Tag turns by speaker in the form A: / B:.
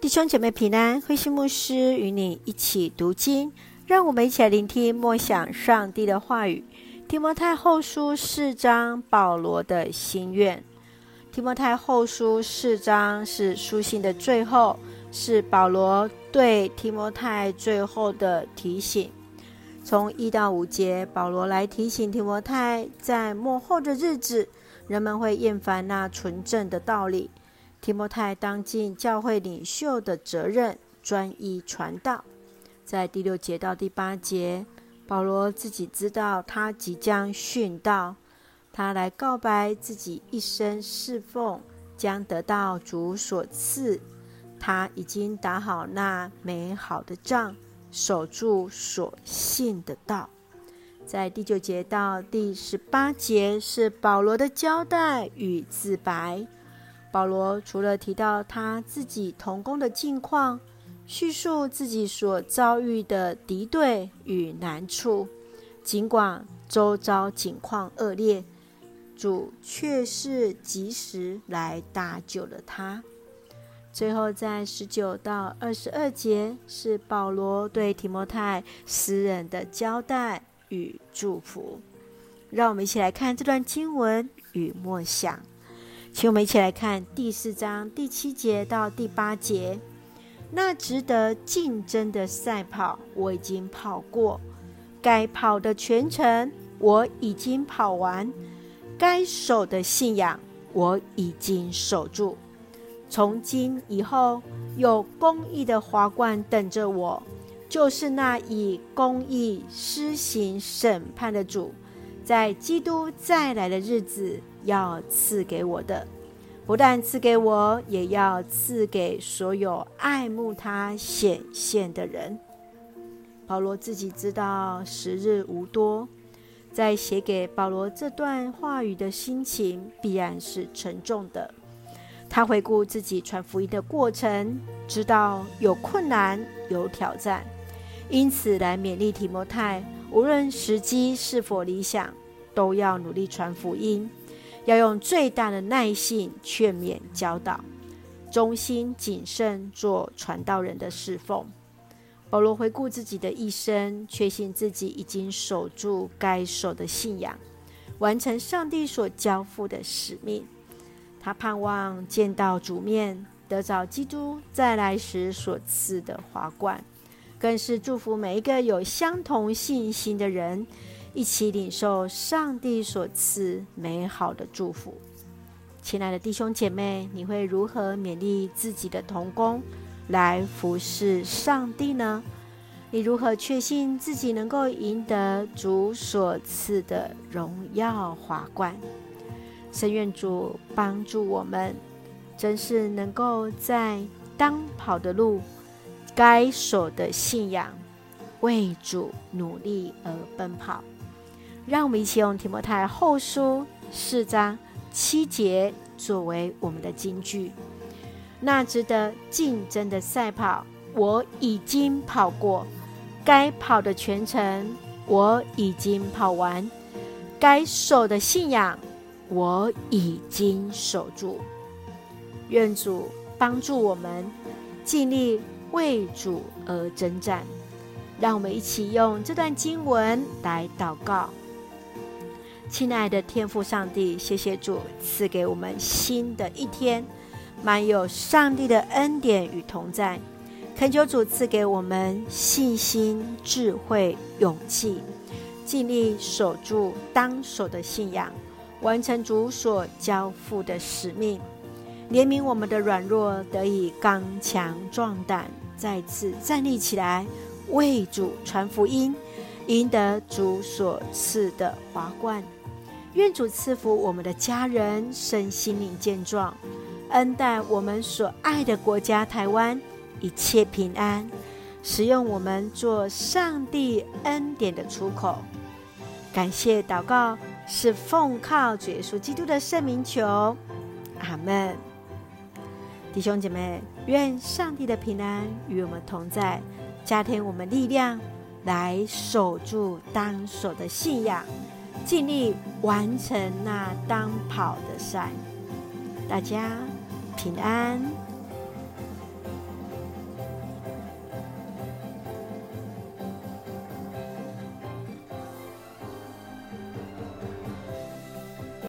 A: 弟兄姐妹平安，慧馨牧师与你一起读经，让我们一起来聆听默想上帝的话语。提摩太后书四章，保罗的心愿。提摩太后书四章是书信的最后，是保罗对提摩太最后的提醒。从一到五节，保罗来提醒提摩太，在末后的日子，人们会厌烦那纯正的道理。提摩太当尽教会领袖的责任，专一传道。在第六节到第八节，保罗自己知道他即将殉道，他来告白自己一生侍奉将得到主所赐。他已经打好那美好的仗，守住所信的道。在第九节到第十八节是保罗的交代与自白。保罗除了提到他自己同工的境况，叙述自己所遭遇的敌对与难处，尽管周遭景况恶劣，主却是及时来搭救了他。最后，在十九到二十二节是保罗对提摩太私人的交代与祝福。让我们一起来看这段经文与默想。请我们一起来看第四章第七节到第八节。那值得竞争的赛跑，我已经跑过；该跑的全程，我已经跑完；该守的信仰，我已经守住。从今以后，有公义的华冠等着我，就是那以公义施行审判的主。在基督再来的日子，要赐给我的，不但赐给我，也要赐给所有爱慕他显现的人。保罗自己知道时日无多，在写给保罗这段话语的心情必然是沉重的。他回顾自己传福音的过程，知道有困难、有挑战，因此来勉励提摩太。无论时机是否理想，都要努力传福音，要用最大的耐性劝勉教导，忠心谨慎做传道人的侍奉。保罗回顾自己的一生，确信自己已经守住该守的信仰，完成上帝所交付的使命。他盼望见到主面，得着基督再来时所赐的华冠。更是祝福每一个有相同信心的人，一起领受上帝所赐美好的祝福。亲爱的弟兄姐妹，你会如何勉励自己的同工来服侍上帝呢？你如何确信自己能够赢得主所赐的荣耀华冠？深愿主帮助我们，真是能够在当跑的路。该守的信仰，为主努力而奔跑。让我们一起用提摩太后书四章七节作为我们的金句。那值得竞争的赛跑，我已经跑过；该跑的全程，我已经跑完；该守的信仰，我已经守住。愿主帮助我们尽力。为主而征战，让我们一起用这段经文来祷告。亲爱的天父上帝，谢谢主赐给我们新的一天，满有上帝的恩典与同在。恳求主赐给我们信心、智慧、勇气，尽力守住当守的信仰，完成主所交付的使命。怜悯我们的软弱，得以刚强壮胆，再次站立起来，为主传福音，赢得主所赐的华冠。愿主赐福我们的家人身心灵健壮，恩待我们所爱的国家台湾一切平安，使用我们做上帝恩典的出口。感谢祷告，是奉靠主耶稣基督的圣名求，阿门。弟兄姐妹，愿上帝的平安与我们同在，加添我们力量，来守住当守的信仰，尽力完成那当跑的赛。大家平安。